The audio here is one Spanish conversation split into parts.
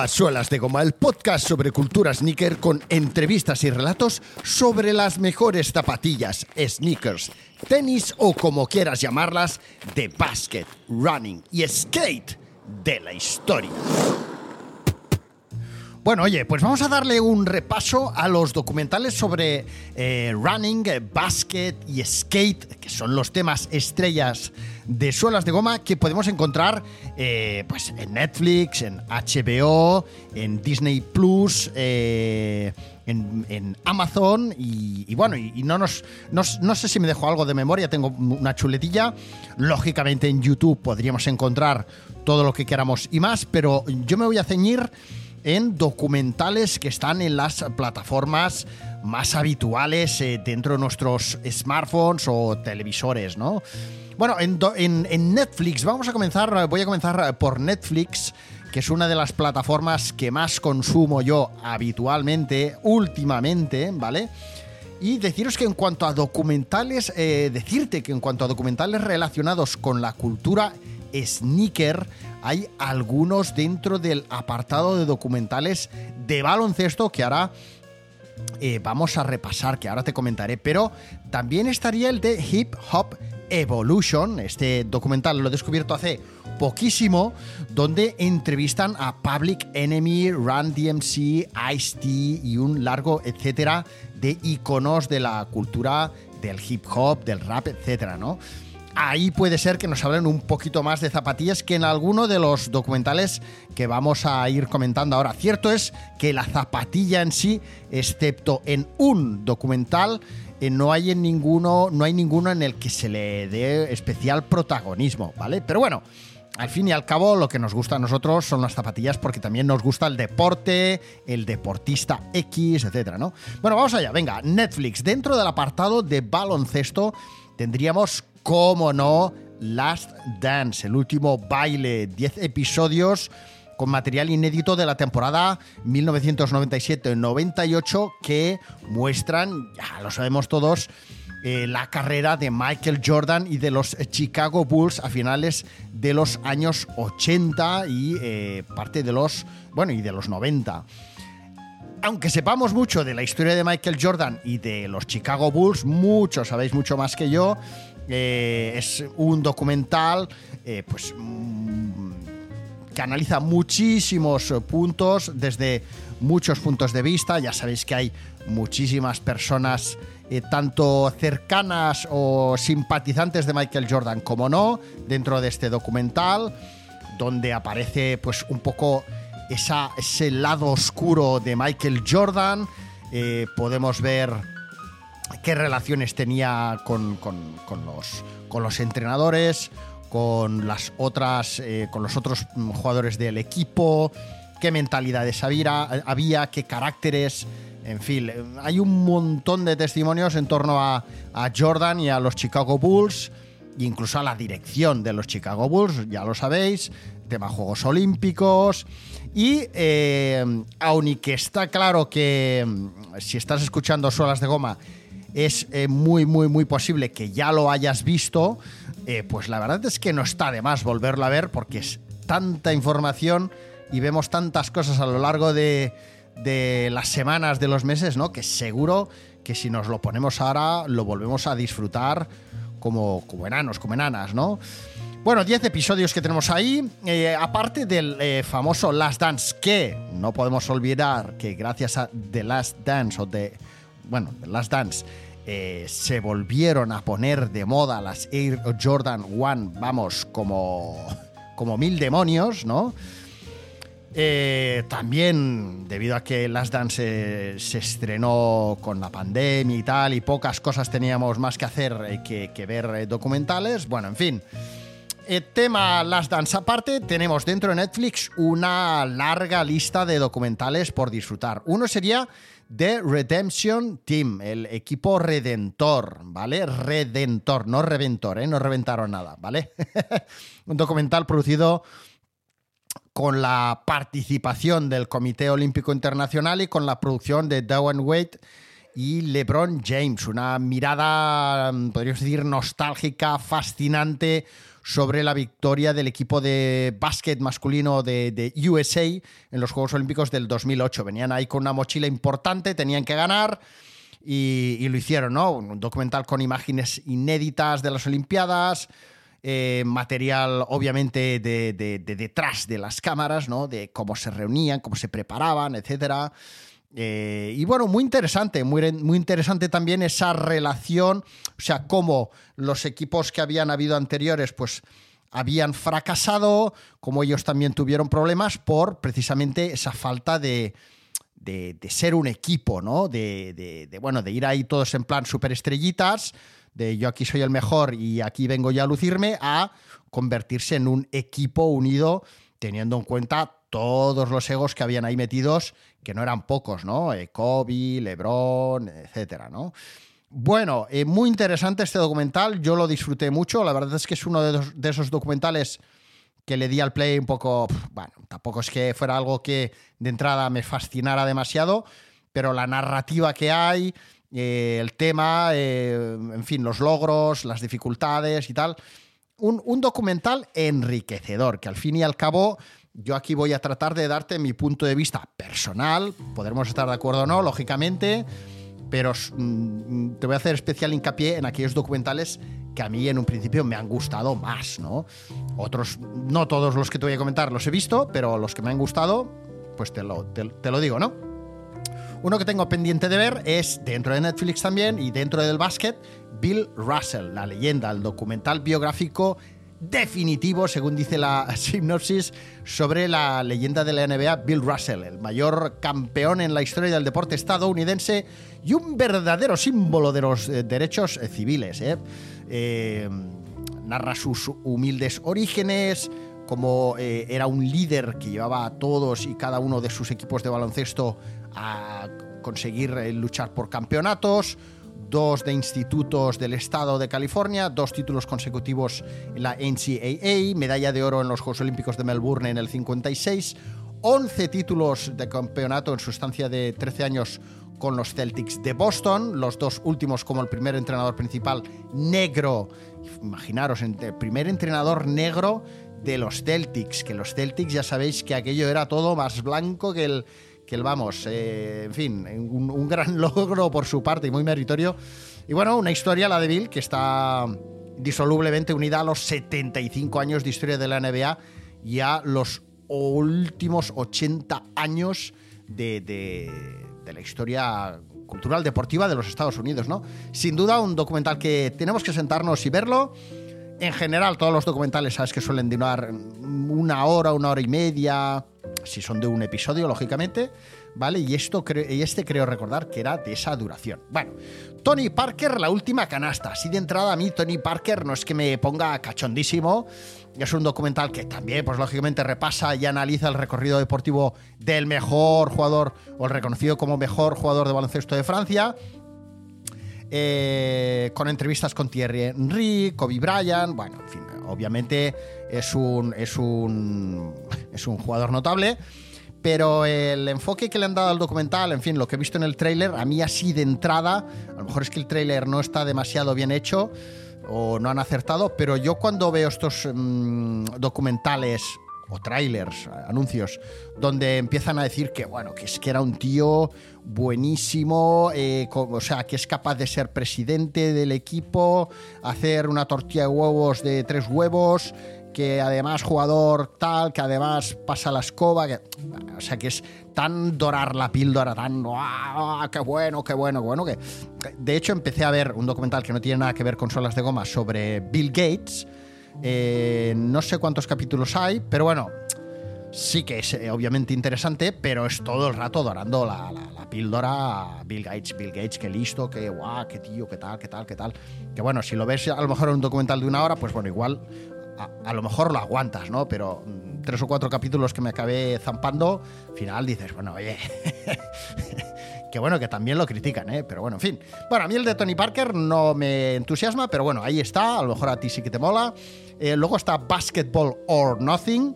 A Suelas de Goma, el podcast sobre cultura sneaker con entrevistas y relatos sobre las mejores zapatillas, sneakers, tenis o como quieras llamarlas, de basket, running y skate de la historia. Bueno, oye, pues vamos a darle un repaso a los documentales sobre eh, running, eh, basket y skate, que son los temas estrellas de suelas de goma que podemos encontrar eh, pues en Netflix, en HBO, en Disney Plus, en, Amazon y, bueno, y, no, nos, no, no, sé si me dejo algo de memoria, tengo una chuletilla. Lógicamente en YouTube podríamos encontrar todo lo que queramos y más, pero yo me voy a ceñir en documentales que están en las plataformas más habituales eh, dentro de nuestros smartphones o televisores, ¿no? Bueno, en, Netflix, vamos a comenzar, voy a comenzar por Netflix, que es una de las plataformas que más consumo yo habitualmente, últimamente, ¿vale? Y deciros que en cuanto a documentales, eh, decirte que en cuanto a documentales relacionados con la cultura sneaker, hay algunos dentro del apartado de documentales de baloncesto que ahora eh, vamos a repasar, que ahora te comentaré, pero también estaría el de Hip Hop Evolution, este documental lo he descubierto hace poquísimo, donde entrevistan a Public Enemy, Run DMC, Ice-T y un largo etcétera de iconos de la cultura del hip hop, del rap, etcétera, ¿no? Ahí puede ser que nos hablen un poquito más de zapatillas que en alguno de los documentales que vamos a ir comentando ahora. Cierto es que la zapatilla en sí, excepto en un documental, eh, no hay en ninguno, no hay ninguno en el que se le dé especial protagonismo, ¿vale? Pero bueno, al fin y al cabo, lo que nos gusta a nosotros son las zapatillas porque también nos gusta el deporte, el deportista X, etcétera, ¿no? Bueno, vamos allá, venga, Netflix. Dentro del apartado de baloncesto tendríamos cómo no, Last Dance, el último baile, 10 episodios con material inédito de la temporada 1997-98 que muestran, ya lo sabemos todos, eh, la carrera de Michael Jordan y de los Chicago Bulls a finales de los años 80 y eh, parte de los, bueno, y de los 90 aunque sepamos mucho de la historia de Michael Jordan y de los Chicago Bulls, muchos sabéis mucho más que yo, eh, es un documental eh, pues, mm, que analiza muchísimos puntos desde muchos puntos de vista. Ya sabéis que hay muchísimas personas eh, tanto cercanas o simpatizantes de Michael Jordan como no dentro de este documental, donde aparece pues un poco ese lado oscuro de Michael Jordan. podemos ver qué relaciones tenía con, los, con los entrenadores, con las otras, eh, con los otros jugadores del equipo, qué mentalidades había, qué caracteres. En fin, hay un montón de testimonios en torno a, Jordan y a los Chicago Bulls, incluso a la dirección de los Chicago Bulls, ya lo sabéis, tema Juegos Olímpicos. Y eh, aunque está claro que mm, si estás escuchando Suelas de Goma, es eh, muy, muy, muy posible que ya lo hayas visto, eh, pues la verdad es que no está de más volverlo a ver porque es tanta información y vemos tantas cosas a lo largo de, las semanas, de los meses, ¿no? Que seguro que si nos lo ponemos ahora lo volvemos a disfrutar como, como enanos, como enanas, ¿no? Bueno, 10 episodios que tenemos ahí, eh, aparte del famoso Last Dance, que no podemos olvidar que gracias a The Last Dance o de bueno, Last Dance, eh, se volvieron a poner de moda las Air Jordan One, vamos, como, como mil demonios, ¿no? Eh, también, debido a que Last Dance se, estrenó con la pandemia y tal, y pocas cosas teníamos más que hacer eh, que, ver documentales, bueno, en fin. El tema Last Dance aparte, tenemos dentro de Netflix una larga lista de documentales por disfrutar. Uno sería The Redemption Team, el equipo redentor, ¿vale? Redentor, no reventor, ¿eh? No reventaron nada, ¿vale? Un documental producido con la participación del Comité Olímpico Internacional y con la producción de Dwayne Wade y LeBron James. Una mirada, podríamos decir, nostálgica, fascinante, sobre la victoria del equipo de básquet masculino de, USA en los Juegos Olímpicos del 2008. Venían ahí con una mochila importante, tenían que ganar. Y, lo hicieron, ¿no? Un documental con imágenes inéditas de las Olimpiadas, eh, material obviamente de, detrás de las cámaras, ¿no? De cómo se reunían, cómo se preparaban, etcétera. Eh, y bueno, muy interesante, muy, muy interesante también esa relación, o sea, cómo los equipos que habían habido anteriores, pues habían fracasado, como ellos también tuvieron problemas por precisamente esa falta de, de, ser un equipo, ¿no? De, bueno, de ir ahí todos en plan superestrellitas, de yo aquí soy el mejor y aquí vengo ya a lucirme, a convertirse en un equipo unido, teniendo en cuenta todos los egos que habían ahí metidos, que no eran pocos, ¿no? Eh, Kobe, LeBron, etcétera, ¿no? Bueno, eh, muy interesante este documental, yo lo disfruté mucho, la verdad es que es uno de, esos documentales que le di al play un poco, bueno, tampoco es que fuera algo que de entrada me fascinara demasiado, pero la narrativa que hay, eh, el tema, en fin, los logros, las dificultades y tal, un, un, documental enriquecedor, que al fin y al cabo yo aquí voy a tratar de darte mi punto de vista personal, podremos estar de acuerdo o no, lógicamente, pero mm, te voy a hacer especial hincapié en aquellos documentales que a mí en un principio me han gustado más, ¿no? Otros, no todos los que te voy a comentar los he visto, pero los que me han gustado, pues te lo, te lo digo, ¿no? Uno que tengo pendiente de ver es dentro de Netflix también y dentro del básquet, Bill Russell, la leyenda, el documental biográfico definitivo, según dice la sinopsis, sobre la leyenda de la NBA, Bill Russell, el mayor campeón en la historia del deporte estadounidense y un verdadero símbolo de los eh, derechos eh, civiles. ¿eh? narra sus humildes orígenes, como era un líder que llevaba a todos y cada uno de sus equipos de baloncesto a conseguir luchar por campeonatos, dos de institutos del estado de California, dos títulos consecutivos en la NCAA, medalla de oro en los Juegos Olímpicos de Melbourne en el 56, 11 títulos de campeonato en su estancia de 13 años con los Celtics de Boston, los dos últimos como el primer entrenador principal negro, imaginaros, el primer entrenador negro de los Celtics, que los Celtics ya sabéis que aquello era todo más blanco que el que vamos, eh, en fin, un, gran logro por su parte y muy meritorio. Y bueno, una historia, la de Bill, que está disolublemente unida a los 75 años de historia de la NBA y a los últimos 80 años de, de la historia cultural deportiva de los Estados Unidos, ¿no? Sin duda un documental que tenemos que sentarnos y verlo. En general, todos los documentales, sabes que suelen durar una hora, una hora y media, si son de un episodio, lógicamente, ¿vale? Y, esto y este creo recordar que era de esa duración. Bueno, Tony Parker, la última canasta. Así de entrada a mí, Tony Parker no es que me ponga cachondísimo. Es un documental que también, pues lógicamente, repasa y analiza el recorrido deportivo del mejor jugador, o el reconocido como mejor jugador de baloncesto de Francia. Eh, con entrevistas con Thierry Henry, Kobe Bryant, bueno, en fin, obviamente es un, es un, es un jugador notable. Pero el enfoque que le han dado al documental, en fin, lo que he visto en el tráiler, a mí así de entrada, a lo mejor es que el tráiler no está demasiado bien hecho o no han acertado, pero yo cuando veo estos mm, documentales o trailers, anuncios, donde empiezan a decir que, bueno, que es que era un tío buenísimo, eh, o sea, que es capaz de ser presidente del equipo, hacer una tortilla de huevos de tres huevos, que además jugador tal, que además pasa la escoba, que, o sea, que es tan dorar la píldora, tan, ¡ah, qué bueno, qué bueno, qué bueno! Que, de hecho, empecé a ver un documental que no tiene nada que ver con solas de goma sobre Bill Gates, eh, no sé cuántos capítulos hay, pero bueno, sí que es eh, obviamente interesante, pero es todo el rato dorando la, píldora Bill Gates, Bill Gates, qué listo, qué guau, qué tío, qué tal, qué tal, qué tal. Que bueno, si lo ves a lo mejor en un documental de una hora, pues bueno, igual a, lo mejor lo aguantas, ¿no? Pero mm, tres o cuatro capítulos que me acabé zampando, al final dices, bueno, oye, que bueno, que también lo critican, ¿eh? Pero bueno, en fin. Bueno, a mí el de Tony Parker no me entusiasma, pero bueno, ahí está, a lo mejor a ti sí que te mola. Eh, luego está Basketball or Nothing,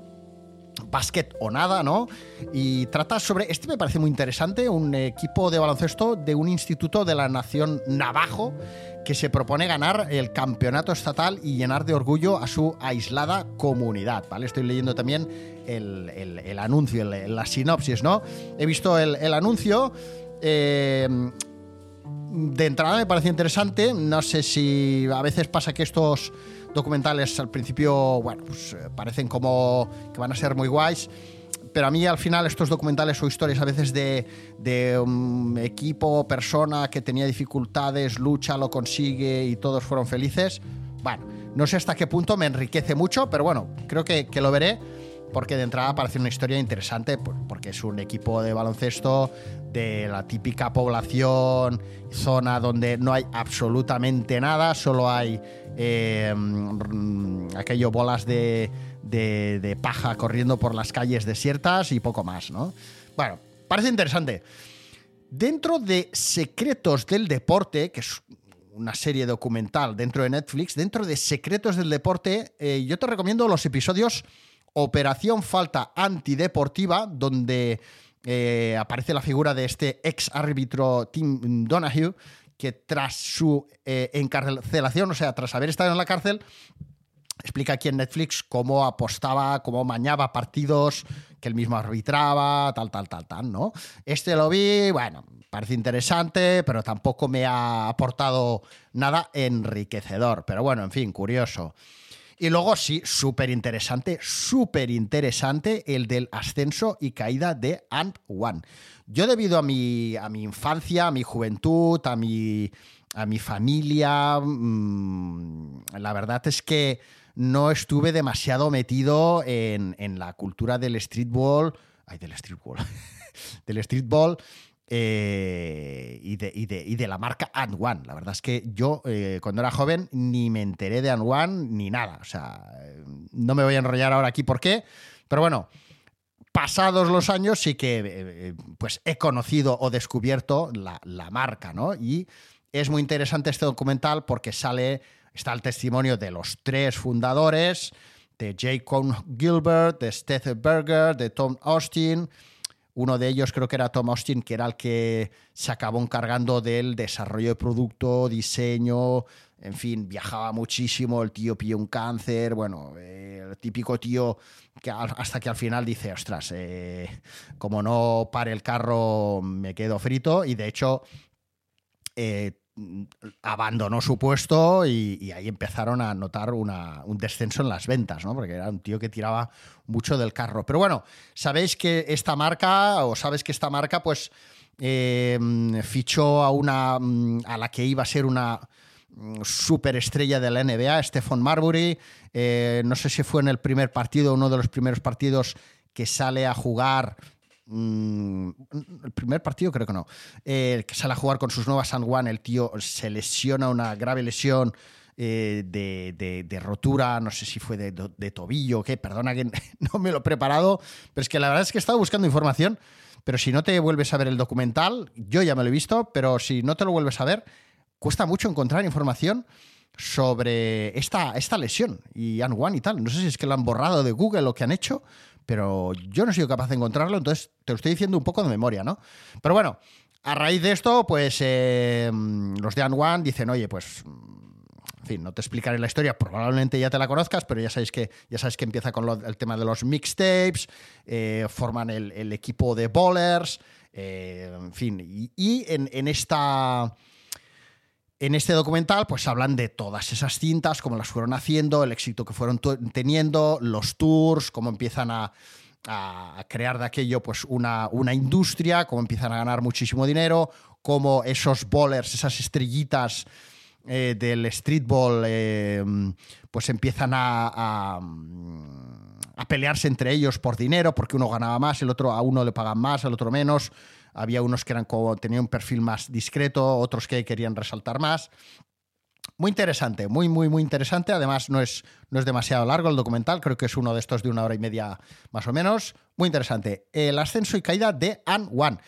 básquet o nada, ¿no? Y trata sobre, este me parece muy interesante, un equipo de baloncesto de un instituto de la nación navajo que se propone ganar el campeonato estatal y llenar de orgullo a su aislada comunidad, ¿vale? Estoy leyendo también el, anuncio, la sinopsis, ¿no? He visto el, anuncio. Eh, de entrada me parece interesante. No sé si a veces pasa que estos documentales al principio, bueno, pues eh, parecen como que van a ser muy guays. Pero a mí al final estos documentales o historias a veces de, de un equipo, persona que tenía dificultades, lucha, lo consigue y todos fueron felices, bueno, no sé hasta qué punto me enriquece mucho, pero bueno, creo que, que lo veré porque de entrada parece una historia interesante, porque es un equipo de baloncesto de la típica población, zona donde no hay absolutamente nada, solo hay eh, aquello bolas de, de, paja corriendo por las calles desiertas y poco más, ¿no? Bueno, parece interesante. Dentro de Secretos del Deporte, que es una serie documental dentro de Netflix, dentro de Secretos del Deporte, eh, yo te recomiendo los episodios Operación Falta Antideportiva, donde eh, aparece la figura de este ex árbitro Tim Donahue, que tras su eh, encarcelación, o sea, tras haber estado en la cárcel, explica aquí en Netflix cómo apostaba, cómo mañaba partidos que él mismo arbitraba, tal, tal, tal, tal, ¿no? Este lo vi, bueno, parece interesante, pero tampoco me ha aportado nada enriquecedor. Pero bueno, en fin, curioso. Y luego sí, súper interesante, súper interesante el del ascenso y caída de Ant One. Yo debido a mi, a mi infancia, a mi juventud, a mi, a mi familia, mm, la verdad es que no estuve demasiado metido en, en la cultura del streetball, ay, del streetball, del streetball eh, y, de, y, de, la marca And One. La verdad es que yo eh, cuando era joven ni me enteré de And One ni nada. O sea, no me voy a enrollar ahora aquí por qué, pero bueno, pasados los años sí que eh, pues he conocido o descubierto la, la, marca, ¿no? Y es muy interesante este documental porque sale, está el testimonio de los tres fundadores, de Jacob Gilbert, de Stephen Berger, de Tom Austin uno de ellos creo que era Tom Austin, que era el que se acabó encargando del desarrollo de producto, diseño, en fin, viajaba muchísimo, el tío pilló un cáncer, bueno, eh, el típico tío que hasta que al final dice, ostras, eh, como no pare el carro me quedo frito y de hecho eh, abandonó su puesto y, ahí empezaron a notar un descenso en las ventas, ¿no? Porque era un tío que tiraba mucho del carro. Pero bueno, sabéis que esta marca, o sabes que esta marca, pues eh, fichó a una. Mm, a la que iba a ser una mm, superestrella de la NBA, Stephen Marbury. Eh, no sé si fue en el primer partido, uno de los primeros partidos que sale a jugar Mm, el primer partido creo que no. Eh, que sale a jugar con sus nuevas San Juan, el tío se lesiona una grave lesión. Eh, de, rotura, no sé si fue de, tobillo o perdona que no me lo he preparado, pero es que la verdad es que he estado buscando información, pero si no te vuelves a ver el documental, yo ya me lo he visto, pero si no te lo vuelves a ver, cuesta mucho encontrar información sobre esta, esta lesión y An y tal. No sé si es que lo han borrado de Google o que han hecho, pero yo no he sido capaz de encontrarlo, entonces te lo estoy diciendo un poco de memoria, ¿no? Pero bueno, a raíz de esto, pues eh, los de An One dicen, oye, pues en fin, no te explicaré la historia, probablemente ya te la conozcas, pero ya sabéis que, ya sabes que empieza con el tema de los mixtapes, eh, forman el, equipo de bowlers, eh, en fin, y, en, esta... En este documental, pues hablan de todas esas cintas, cómo las fueron haciendo, el éxito que fueron teniendo, los tours, cómo empiezan a, crear de aquello pues una, una, industria, cómo empiezan a ganar muchísimo dinero, cómo esos bowlers, esas estrellitas eh, del streetball, eh, pues empiezan a, a, pelearse entre ellos por dinero, porque uno ganaba más, el otro a uno le pagan más, al otro menos había unos que eran como, tenían un perfil más discreto, otros que querían resaltar más. Muy interesante, muy, muy, muy interesante. Además, no es, no es demasiado largo el documental, creo que es uno de estos de una hora y media más o menos. Muy interesante. El ascenso y caída de An One.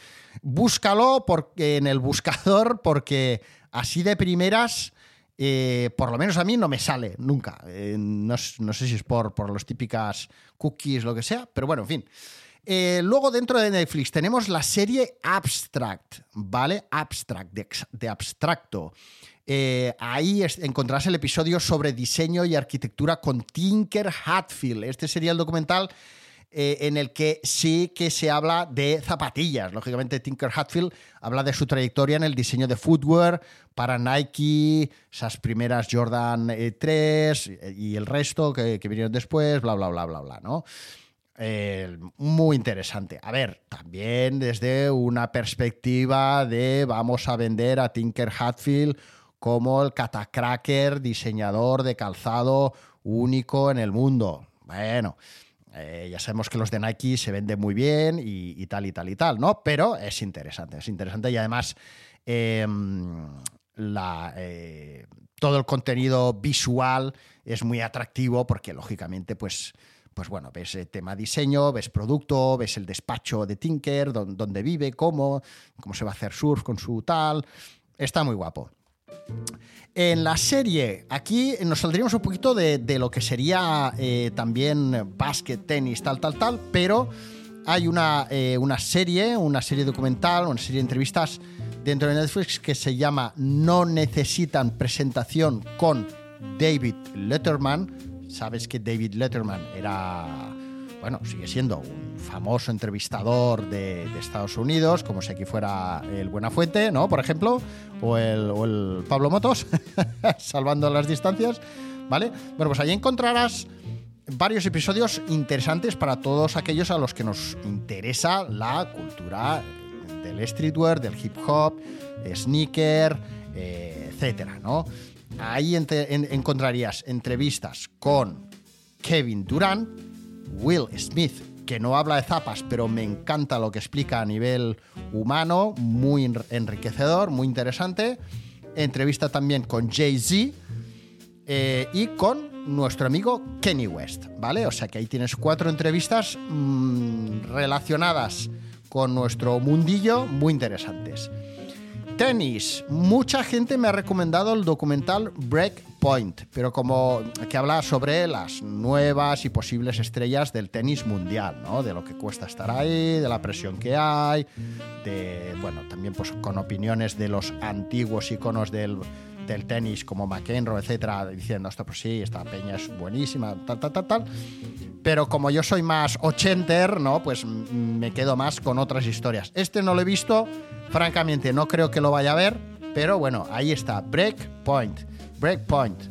Búscalo porque, en el buscador porque así de primeras eh, por lo menos a mí no me sale nunca. Eh, no, sé si es por, por los típicas cookies, lo que sea, pero bueno, en fin. Eh, luego dentro de Netflix tenemos la serie Abstract, ¿vale? Abstract, de, abstracto. ahí encontrarás el episodio sobre diseño y arquitectura con Tinker Hatfield. Este sería el documental eh, en el que sí que se habla de zapatillas. Lógicamente, Tinker Hatfield habla de su trayectoria en el diseño de footwear para Nike, esas primeras Jordan 3 eh, y el resto que, vinieron después, bla, bla, bla, bla, bla, ¿no? Eh, muy interesante. A ver, también desde una perspectiva de vamos a vender a Tinker Hatfield como el catacracker diseñador de calzado único en el mundo. Bueno, eh, ya sabemos que los de Nike se venden muy bien y, tal y tal y tal, ¿no? Pero es interesante, es interesante y además em, eh, todo el contenido visual es muy atractivo porque lógicamente pues pues bueno, ves el tema diseño, ves producto, ves el despacho de Tinker, dónde vive, cómo, cómo se va a hacer surf con su tal. Está muy guapo. En la serie, aquí nos saldríamos un poquito de, lo que sería eh, también básquet, tenis, tal, tal, tal, pero hay una, eh, una serie, una serie documental, una serie de entrevistas dentro de Netflix que se llama No necesitan presentación con David Letterman. Sabes que David Letterman era bueno, sigue siendo un famoso entrevistador de, Estados Unidos, como si aquí fuera el Buenafuente, ¿no? Por ejemplo, o el, Pablo Motos, salvando las distancias, ¿vale? Bueno, pues ahí encontrarás varios episodios interesantes para todos aquellos a los que nos interesa la cultura del streetwear, del hip hop, sneaker, eh, etcétera, ¿no? Ahí encontrarías entrevistas con Kevin Durant, Will Smith, que no habla de zapas, pero me encanta lo que explica a nivel humano, muy enriquecedor, muy interesante. Entrevista también con Jay-Z eh, y con nuestro amigo Kenny West, ¿vale? O sea que ahí tienes cuatro entrevistas mm, relacionadas con nuestro mundillo muy interesantes. Tenis. Mucha gente me ha recomendado el documental Breakpoint, pero como que habla sobre las nuevas y posibles estrellas del tenis mundial, ¿no? De lo que cuesta estar ahí, de la presión que hay, de, bueno, también pues con opiniones de los antiguos iconos del, del tenis como McEnroe, etcétera, diciendo esto pues sí, esta peña es buenísima, tal, tal, tal, tal. Pero como yo soy más ochenter, ¿no? Pues me quedo más con otras historias. Este no lo he visto, francamente no creo que lo vaya a ver, pero bueno, ahí está, Breakpoint. Breakpoint.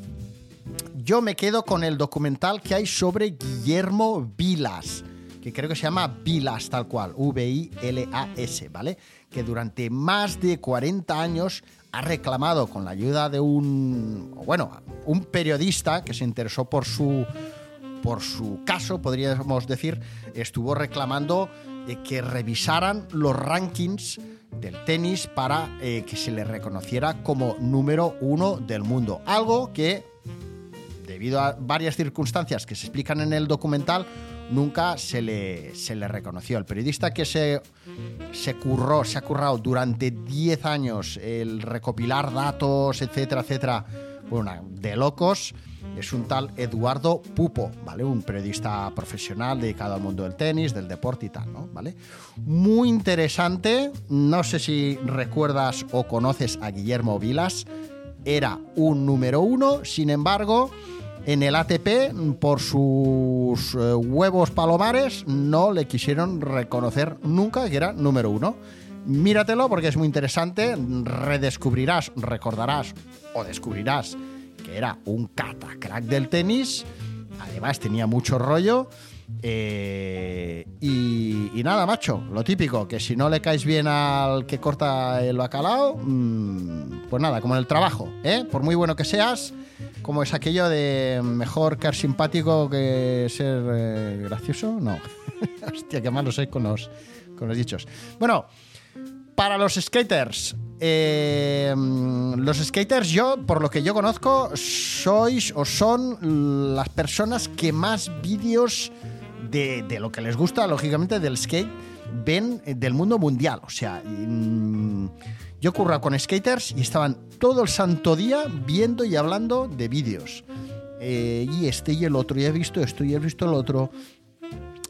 Yo me quedo con el documental que hay sobre Guillermo Vilas, que creo que se llama Vilas tal cual, V-I-L-A-S, ¿vale? Que durante más de 40 años ha reclamado con la ayuda de un, bueno, un periodista que se interesó por su, por su caso, podríamos decir, estuvo reclamando eh, que revisaran los rankings del tenis para eh, que se le reconociera como número uno del mundo. Algo que, debido a varias circunstancias que se explican en el documental, nunca se le, se le reconoció. El periodista que se, se curró, se ha currado durante 10 años el recopilar datos, etcétera, etcétera, bueno, de locos, es un tal Eduardo Pupo, ¿vale? Un periodista profesional dedicado al mundo del tenis, del deporte y tal, ¿no? ¿Vale? Muy interesante, no sé si recuerdas o conoces a Guillermo Vilas, era un número uno, sin embargo, en el ATP, por sus eh, huevos palomares, no le quisieron reconocer nunca que era número uno. Míratelo porque es muy interesante, redescubrirás, recordarás o descubrirás que era un catacrack del tenis, además tenía mucho rollo. Eh, y, nada, macho, lo típico, que si no le caes bien al que corta el bacalao, mm, pues nada, como en el trabajo, ¿eh? por muy bueno que seas, como es aquello de mejor caer simpático que ser eh, gracioso, no. Hostia, qué malo soy con los, con los dichos. Bueno, para los skaters, eh, los skaters, yo, por lo que yo conozco, sois o son las personas que más vídeos de, lo que les gusta, lógicamente, del skate, ven eh, del mundo mundial. O sea, mm, yo curro con skaters y estaban todo el santo día viendo y hablando de vídeos. Eh, y este y el otro, y he visto esto y he visto el otro.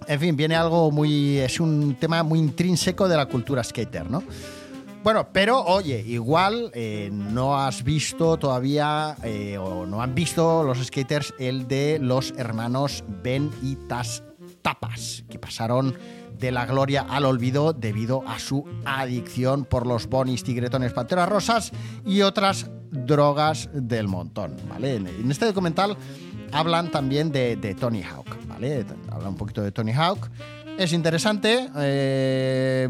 En fin, viene algo muy. Es un tema muy intrínseco de la cultura skater, ¿no? Bueno, pero oye, igual eh, no has visto todavía eh, o no han visto los skaters el de los hermanos Ben y Tas Tapas, que pasaron de la gloria al olvido debido a su adicción por los bonis, tigretones, panteras rosas y otras drogas del montón, ¿vale? En este documental hablan también de, Tony Hawk, ¿vale? Habla un poquito de Tony Hawk. Es interesante. Eh,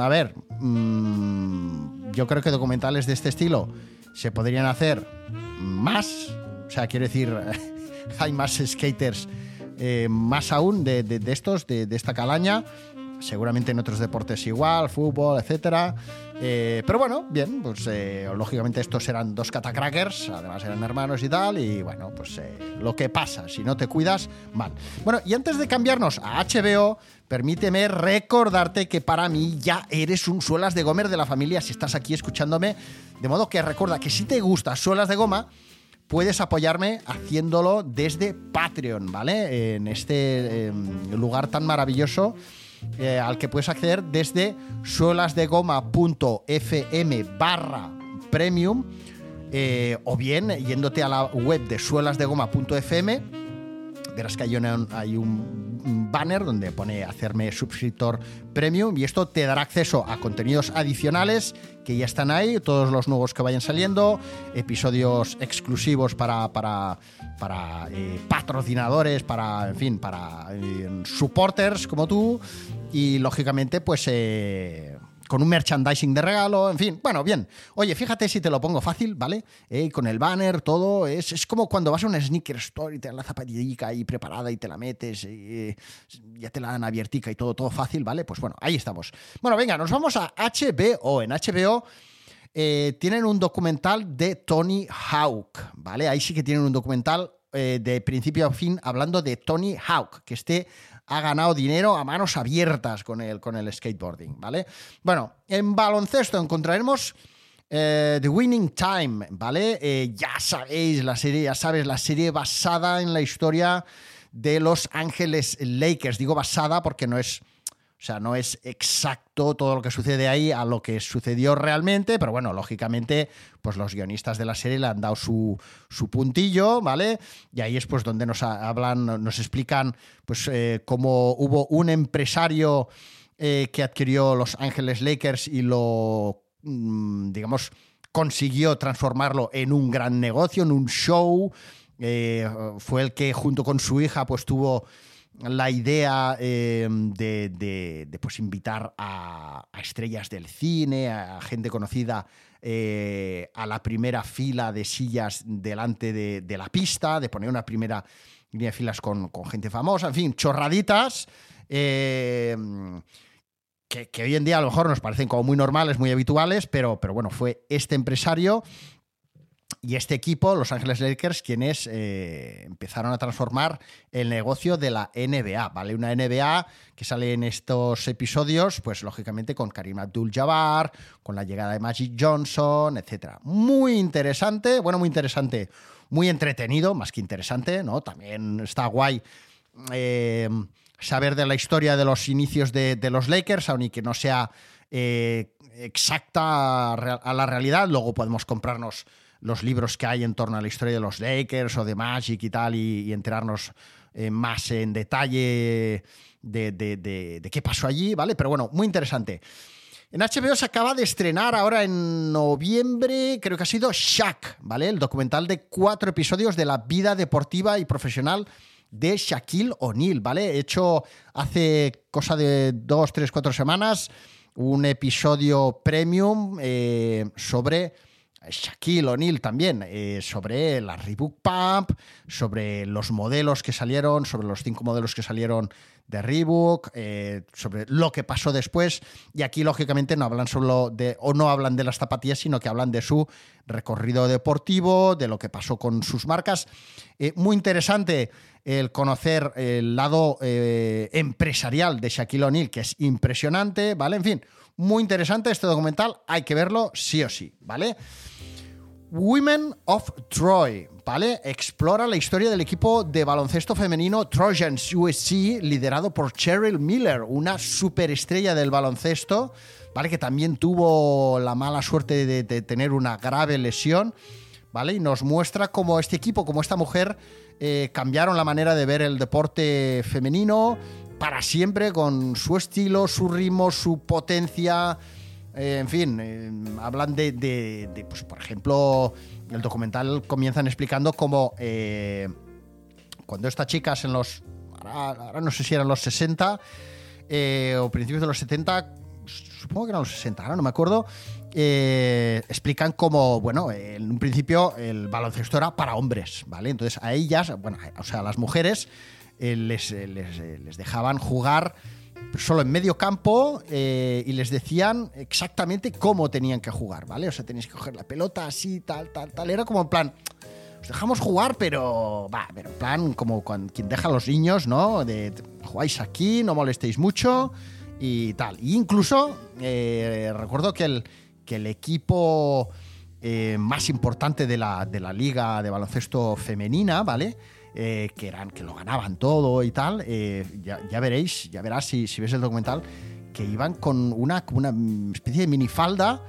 a ver, mm, yo creo que documentales de este estilo se podrían hacer más. O sea, quiero decir, hay más skaters, eh, más aún de, estos, de, de, esta calaña seguramente en otros deportes igual, fútbol, etcétera. Eh, pero bueno, bien, pues eh, lógicamente estos eran dos catacrackers, además eran hermanos y tal, y bueno, pues lo que pasa, si no te cuidas, mal. Bueno, y antes de cambiarnos a HBO, permíteme recordarte que para mí ya eres un suelas de Gomer de la familia si estás aquí escuchándome, de modo que recuerda que si te gusta suelas de goma, puedes apoyarme haciéndolo desde Patreon, ¿vale? En este em, lugar tan maravilloso eh, al que puedes acceder desde suelasdegoma.fm barra premium eh, o bien yéndote a la web de suelasdegoma.fm verás que hay, hay un banner donde pone hacerme suscriptor premium y esto te dará acceso a contenidos adicionales que ya están ahí, todos los nuevos que vayan saliendo, episodios exclusivos para, para, para eh, patrocinadores, para, en fin, para eh, supporters como tú y lógicamente pues... Eh, con un merchandising de regalo, en fin. Bueno, bien. Oye, fíjate si te lo pongo fácil, ¿vale? con el banner, todo. Es, es, como cuando vas a una sneaker store y te dan la zapatilla ahí preparada y te la metes, y ya te la dan abiertica y todo, todo fácil, ¿vale? Pues bueno, ahí estamos. Bueno, venga, nos vamos a HBO. En HBO eh, tienen un documental de Tony Hawk, ¿vale? Ahí sí que tienen un documental eh, de principio a fin hablando de Tony Hawk, que este ha ganado dinero a manos abiertas con el, con el skateboarding, ¿vale? Bueno, en baloncesto encontraremos eh, The Winning Time, ¿vale? ya sabéis la serie, ya sabes, la serie basada en la historia de Los Ángeles Lakers. Digo basada porque no es, o sea, no es exacto todo lo que sucede ahí a lo que sucedió realmente, pero bueno, lógicamente, pues los guionistas de la serie le han dado su, su puntillo, ¿vale? Y ahí es pues donde nos hablan, nos explican, pues eh, cómo hubo un empresario eh, que adquirió Los Ángeles Lakers y lo, mm, digamos, consiguió transformarlo en un gran negocio, en un show eh, fue el que junto con su hija pues tuvo la idea eh, de, pues, invitar a, estrellas del cine, a gente conocida eh, a la primera fila de sillas delante de, la pista, de poner una primera línea de filas con, gente famosa, en fin, chorraditas. que, hoy en día a lo mejor nos parecen como muy normales, muy habituales, pero, pero bueno, fue este empresario y este equipo, Los Ángeles Lakers, quienes eh, empezaron a transformar el negocio de la NBA, ¿vale? Una NBA que sale en estos episodios, pues lógicamente con Karim Abdul-Jabbar, con la llegada de Magic Johnson, etc. Muy interesante, bueno, muy interesante, muy entretenido, más que interesante, ¿no? También está guay eh, saber de la historia de los inicios de, los Lakers, aunque no sea eh, exacta a la realidad, luego podemos comprarnos los libros que hay en torno a la historia de los Lakers o de Magic y tal, y, enterarnos eh, más en detalle de, qué pasó allí, ¿vale? Pero bueno, muy interesante. En HBO se acaba de estrenar ahora en noviembre, creo que ha sido Shaq, ¿vale? El documental de cuatro episodios de la vida deportiva y profesional de Shaquille O'Neal, ¿vale? He hecho hace cosa de dos, tres, cuatro semanas un episodio premium eh, sobre Shaquille O'Neal también, eh, sobre la Reebok Pump, sobre los modelos que salieron, sobre los cinco modelos que salieron de Reebok, eh, sobre lo que pasó después. Y aquí, lógicamente, no hablan solo de, o no hablan de las zapatillas, sino que hablan de su recorrido deportivo, de lo que pasó con sus marcas. Eh, muy interesante el conocer el lado empresarial de Shaquille O'Neal, que es impresionante, ¿vale? En fin, muy interesante este documental, hay que verlo sí o sí, ¿vale? Women of Troy, ¿vale? Explora la historia del equipo de baloncesto femenino Trojans USC, liderado por Cheryl Miller, una superestrella del baloncesto, ¿vale? Que también tuvo la mala suerte de, tener una grave lesión, ¿vale? Y nos muestra cómo este equipo, como esta mujer, eh, cambiaron la manera de ver el deporte femenino para siempre, con su estilo, su ritmo, su potencia. Eh, en fin, eh, hablan de, pues, por ejemplo, el documental comienzan explicando cómo cuando estas chicas en los, ahora, no sé si eran los 60 o principios de los 70, supongo que eran los 60, ahora no me acuerdo, eh, explican cómo, bueno, en un principio el baloncesto era para hombres, ¿vale? Entonces a ellas, bueno, o sea, a las mujeres eh, les, eh, les, dejaban jugar solo en medio campo y les decían exactamente cómo tenían que jugar, ¿vale? O sea, tenéis que coger la pelota así, tal, tal, tal. Era como en plan, os dejamos jugar, pero va, pero en plan como quien deja a los niños, ¿no? De jugáis aquí, no molestéis mucho y tal. Y incluso recuerdo que el, que el equipo eh, más importante de la, de la, liga de baloncesto femenina, ¿vale? Eh, que eran que lo ganaban todo y tal. Eh, ya, veréis, ya verás si, si, ves el documental, que iban con una, especie de minifalda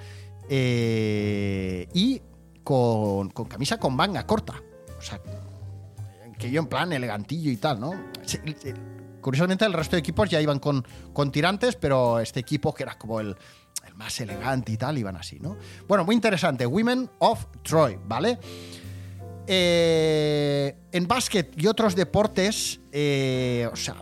y con, con, camisa con manga corta. O sea, que yo en plan elegantillo y tal, ¿no? Curiosamente el resto de equipos ya iban con, con tirantes, pero este equipo que era como el, más elegante y tal, iban así, ¿no? Bueno, muy interesante. Women of Troy, ¿vale? Eh, en básquet y otros deportes, eh, o sea,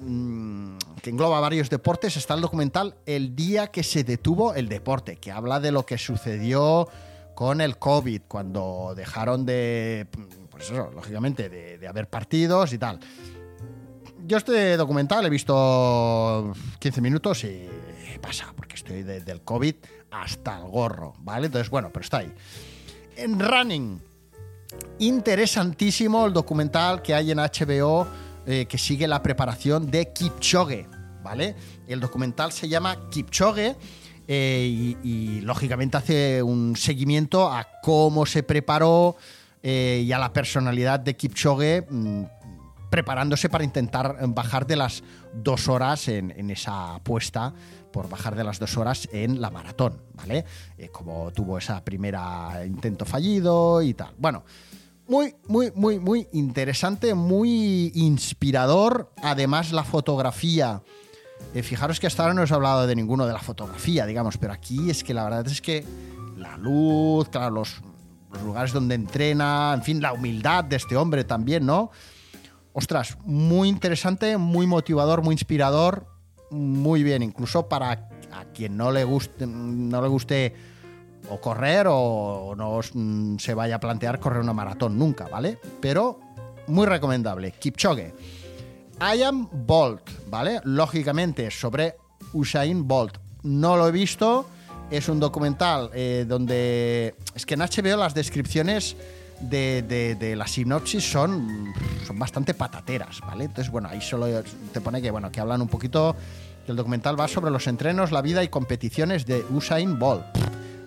mm, que engloba varios deportes, está el documental El día que se detuvo el deporte, que habla de lo que sucedió con el COVID, cuando dejaron de, pues eso, lógicamente, de, de haber partidos y tal. Yo este documental he visto 15 minutos y pasa, porque estoy del COVID hasta el gorro, ¿vale? Entonces, bueno, pero está ahí. En Running, interesantísimo el documental que hay en HBO eh, que sigue la preparación de Kipchoge, ¿vale? El documental se llama Kipchoge eh, y, lógicamente hace un seguimiento a cómo se preparó eh, y a la personalidad de Kipchoge mm, preparándose para intentar bajar de las dos horas en, en esa apuesta por bajar de las dos horas en la maratón, ¿vale? Eh, como tuvo esa primera intento fallido y tal. Bueno, muy, muy, muy, muy interesante, muy inspirador. Además, la fotografía. Eh, fijaros que hasta ahora no os he hablado de ninguno de la fotografía, digamos, pero aquí es que la verdad es que la luz, claro, los, los lugares donde entrena, en fin, la humildad de este hombre también, ¿no? Ostras, muy interesante, muy motivador, muy inspirador muy bien, incluso para a quien no le guste, no le guste o correr o no mm, se vaya a plantear correr una maratón nunca, ¿vale? Pero muy recomendable. Kipchoge. I am Bolt, ¿vale? Lógicamente sobre Usain Bolt. No lo he visto. Es un documental eh, donde. Es que en HBO las descripciones de, de, la sinopsis son, son bastante patateras, ¿vale? Entonces, bueno, ahí solo te pone que, bueno, que hablan un poquito, que el documental va sobre los entrenos, la vida y competiciones de Usain Bolt.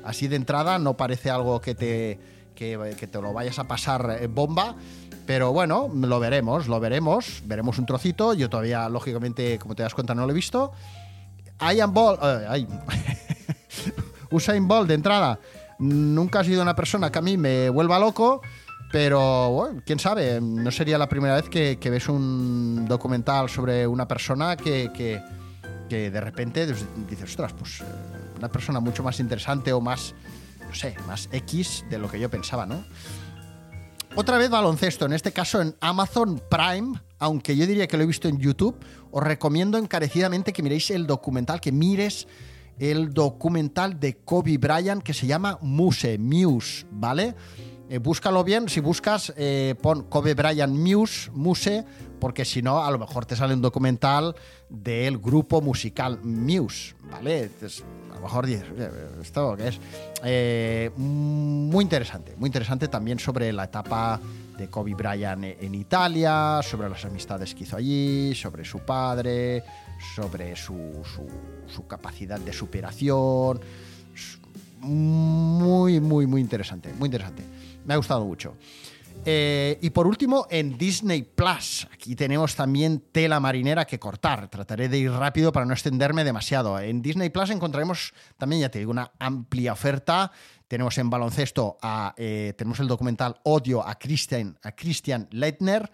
Así de entrada no parece algo que te, que, te lo vayas a pasar en bomba, pero bueno, lo veremos, lo veremos, veremos un trocito, yo todavía, lógicamente, como te das cuenta, no lo he visto. Ian Bolt, eh, Usain Bolt de entrada Nunca ha sido una persona que a mí me vuelva loco, pero bueno, quién sabe, no sería la primera vez que, ves un documental sobre una persona que, que, de repente dices, ostras, pues eh, una persona mucho más interesante o más, no sé, más X de lo que yo pensaba, ¿no? Otra vez baloncesto, en este caso en Amazon Prime, aunque yo diría que lo he visto en YouTube, os recomiendo encarecidamente que miréis el documental, que mires el documental de Kobe Bryant que se llama Muse, Muse, ¿vale? eh, búscalo bien, si buscas, eh, pon Kobe Bryant Muse, Muse, porque si no, a lo mejor te sale un documental del grupo musical Muse, ¿vale? a lo mejor ¿esto qué es? Eh, muy interesante, muy interesante también sobre la etapa de Kobe Bryant en Italia, sobre las amistades que hizo allí, sobre su padre, sobre su, su capacidad de superación. Muy, muy, muy interesante, muy interesante. Me ha gustado mucho. Eh, y por último, en Disney Plus, aquí tenemos también tela marinera que cortar. Trataré de ir rápido para no extenderme demasiado. En Disney Plus encontraremos también, ya te digo, una amplia oferta. Tenemos en baloncesto, a, eh, tenemos el documental Odio a Christian, a Christian Leitner.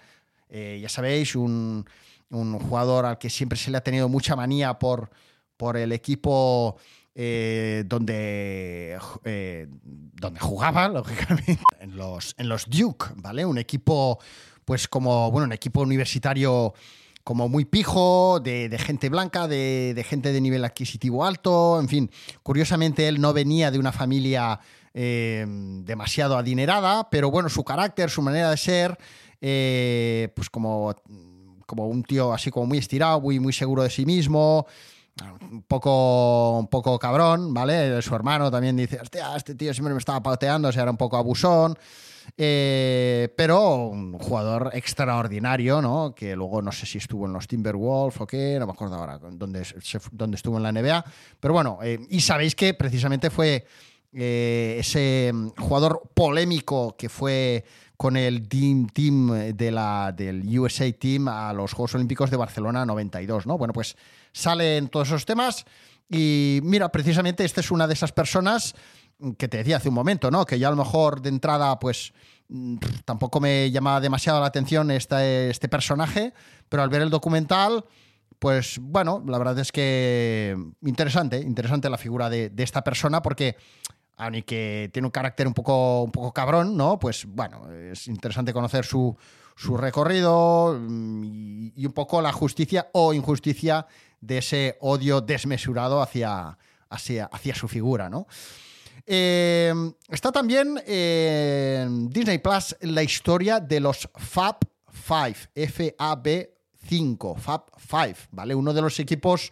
Eh, ya sabéis, un, un, jugador al que siempre se le ha tenido mucha manía por, por el equipo eh, donde, eh, donde jugaba, lógicamente, en los, en los Duke, ¿vale? Un equipo, pues como, bueno, un equipo universitario como muy pijo, de, gente blanca, de, gente de nivel adquisitivo alto, en fin, curiosamente él no venía de una familia eh, demasiado adinerada, pero bueno, su carácter, su manera de ser, pues como, como un tío así como muy estirado, muy, muy seguro de sí mismo, un poco, un poco cabrón, ¿vale? Su hermano también dice, hostia, este tío siempre me estaba pauteando, o sea, era un poco abusón. Eh, pero un jugador extraordinario, ¿no? Que luego no sé si estuvo en los Timberwolves o qué, no me acuerdo ahora dónde, dónde estuvo en la NBA. Pero bueno, eh, y sabéis que precisamente fue eh, ese jugador polémico que fue con el Team, team de la, del USA Team a los Juegos Olímpicos de Barcelona 92, ¿no? Bueno, pues salen todos esos temas. Y mira, precisamente esta es una de esas personas que te decía hace un momento, ¿no? Que ya a lo mejor de entrada, pues mm, tampoco me llama demasiado la atención este, este personaje, pero al ver el documental, pues bueno, la verdad es que interesante, interesante la figura de, esta persona porque aunque tiene un carácter un poco, un poco cabrón, ¿no? Pues bueno, es interesante conocer su, su recorrido mm, y, un poco la justicia o injusticia de ese odio desmesurado hacia, hacia, hacia su figura, ¿no? Eh, está también en Disney Plus la historia de los Fab 5, F-A-B 5, Fab 5, ¿vale? Uno de los equipos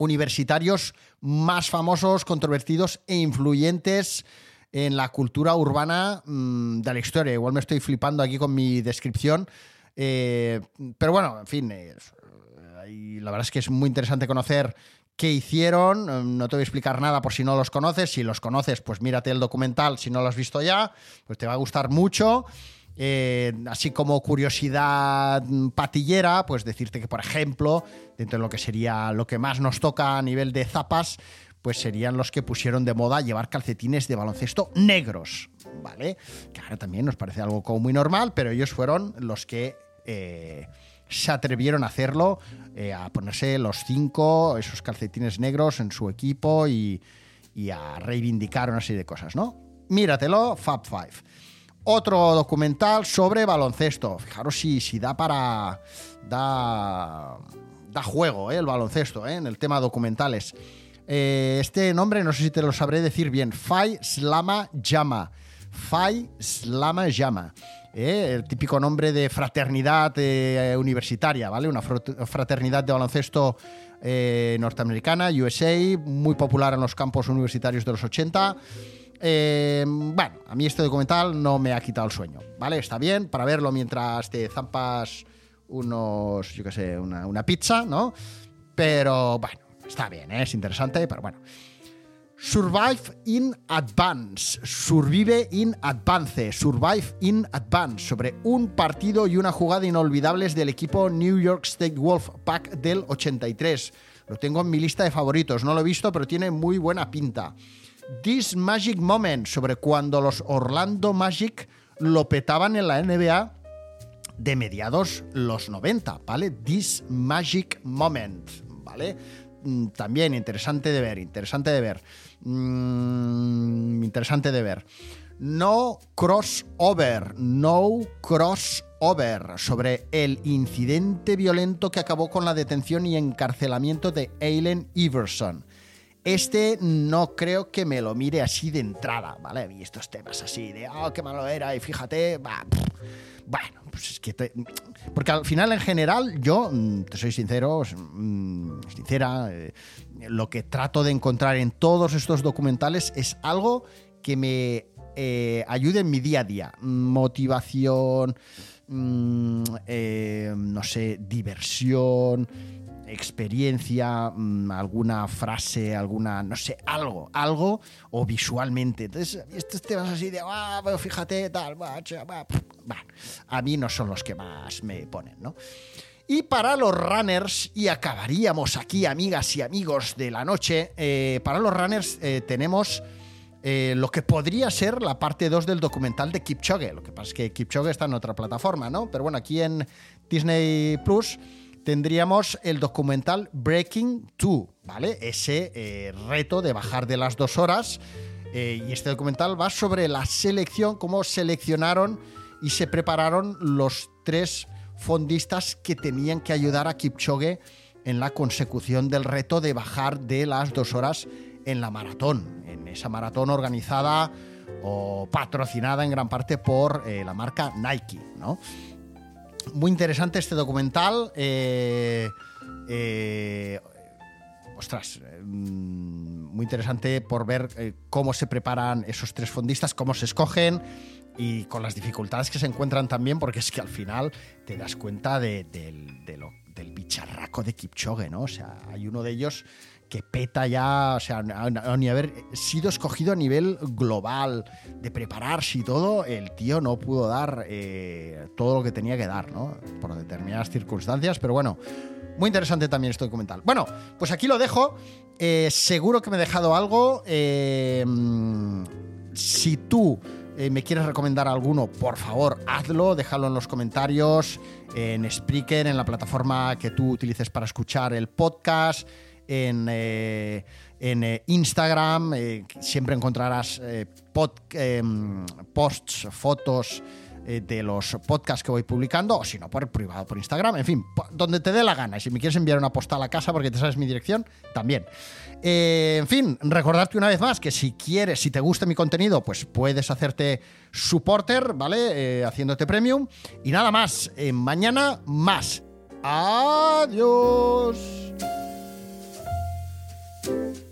universitarios más famosos, controvertidos e influyentes en la cultura urbana mm, de la historia. Igual me estoy flipando aquí con mi descripción. Eh, pero bueno, en fin, la verdad es que es muy interesante conocer qué hicieron. No te voy a explicar nada por si no los conoces. Si los conoces, pues mírate el documental. Si no lo has visto ya, pues te va a gustar mucho. Eh, así como curiosidad patillera, pues decirte que, por ejemplo, dentro de lo que sería lo que más nos toca a nivel de zapas, pues serían los que pusieron de moda llevar calcetines de baloncesto negros, ¿vale? Que ahora también nos parece algo muy normal, pero ellos fueron los que eh, se atrevieron a hacerlo, eh, a ponerse los cinco, esos calcetines negros en su equipo y, a reivindicar una serie de cosas, ¿no? Míratelo, Fab Five. Otro documental sobre baloncesto. Fijaros si, si da para. da. da juego, ¿eh? el baloncesto, ¿eh? en el tema documentales. Eh, este nombre no sé si te lo sabré decir bien. Fai Slama Llama. Fai Slama Llama. el típico nombre de fraternidad universitaria, ¿vale? Una fraternidad de baloncesto norteamericana, USA, muy popular en los campos universitarios de los 80. Bueno, a mí este documental no me ha quitado el sueño, ¿vale? Está bien para verlo mientras te zampas unos, yo qué sé, una, una pizza, ¿no? Pero bueno, está bien, es interesante, pero bueno. Survive in Advance, Survive in Advance, Survive in Advance, sobre un partido y una jugada inolvidables del equipo New York State Wolf Pack del 83. Lo tengo en mi lista de favoritos, no lo he visto, pero tiene muy buena pinta. This Magic Moment, sobre cuando los Orlando Magic lo petaban en la NBA de mediados los 90, ¿vale? This Magic Moment, ¿vale? Mm, también interesante de ver, interesante de ver. Mm, interesante de ver. No crossover, no crossover, sobre el incidente violento que acabó con la detención y encarcelamiento de Aileen Iverson. Este no creo que me lo mire así de entrada, ¿vale? Y estos temas así de, ah, qué malo era, y fíjate, va, bueno, pues es que... porque al final, en general, yo, mm, te soy sincero, mm, sincera, eh, lo que trato de encontrar en todos estos documentales es algo que me eh, ayude en mi día a día. Motivación, mm, eh, no sé, diversión, experiencia, mm, alguna frase, alguna, no sé, algo, algo, o visualmente. Entonces, estos temas así de, ah, fíjate, tal, a mí no son los que más me ponen, ¿no? Y para los runners, y acabaríamos aquí, amigas y amigos de la noche, eh, para los runners eh, tenemos eh, lo que podría ser la parte 2 del documental de Kipchoge. Lo que pasa es que Kipchoge está en otra plataforma, ¿no? Pero bueno, aquí en Disney Plus tendríamos el documental Breaking 2, ¿vale? Ese eh, reto de bajar de las dos horas. Eh, y este documental va sobre la selección, cómo seleccionaron y se prepararon los tres fondistas que tenían que ayudar a Kipchoge en la consecución del reto de bajar de las dos horas en la maratón, en esa maratón organizada o patrocinada en gran parte por eh, la marca Nike, ¿no? Muy interesante este documental. Eh, eh, ostras, mm, muy interesante por ver eh, cómo se preparan esos tres fondistas, cómo se escogen y con las dificultades que se encuentran también, porque es que al final te das cuenta de, del bicharraco de Kipchoge, ¿no? O sea, hay uno de ellos que peta ya, o sea, ni haber sido escogido a nivel global, de prepararse y todo, el tío no pudo dar eh, todo lo que tenía que dar, ¿no? Por determinadas circunstancias, pero bueno, muy interesante también este documental. Bueno, pues aquí lo dejo. Eh, seguro que me he dejado algo. Eh, si tú me quieres recomendar alguno, por favor, hazlo, déjalo en los comentarios, en Spreaker, en la plataforma que tú utilices para escuchar el podcast en, eh, eh, Instagram. Eh, siempre encontrarás em, posts, fotos de los podcasts que voy publicando, o si no, por privado, por Instagram, en fin, donde te dé la gana. Y si me quieres enviar una postal a casa porque te sabes mi dirección, también. en fin, recordarte una vez más que si quieres, si te gusta mi contenido, pues puedes hacerte supporter, ¿vale? haciéndote premium. Y nada más, mañana más. Adiós. Música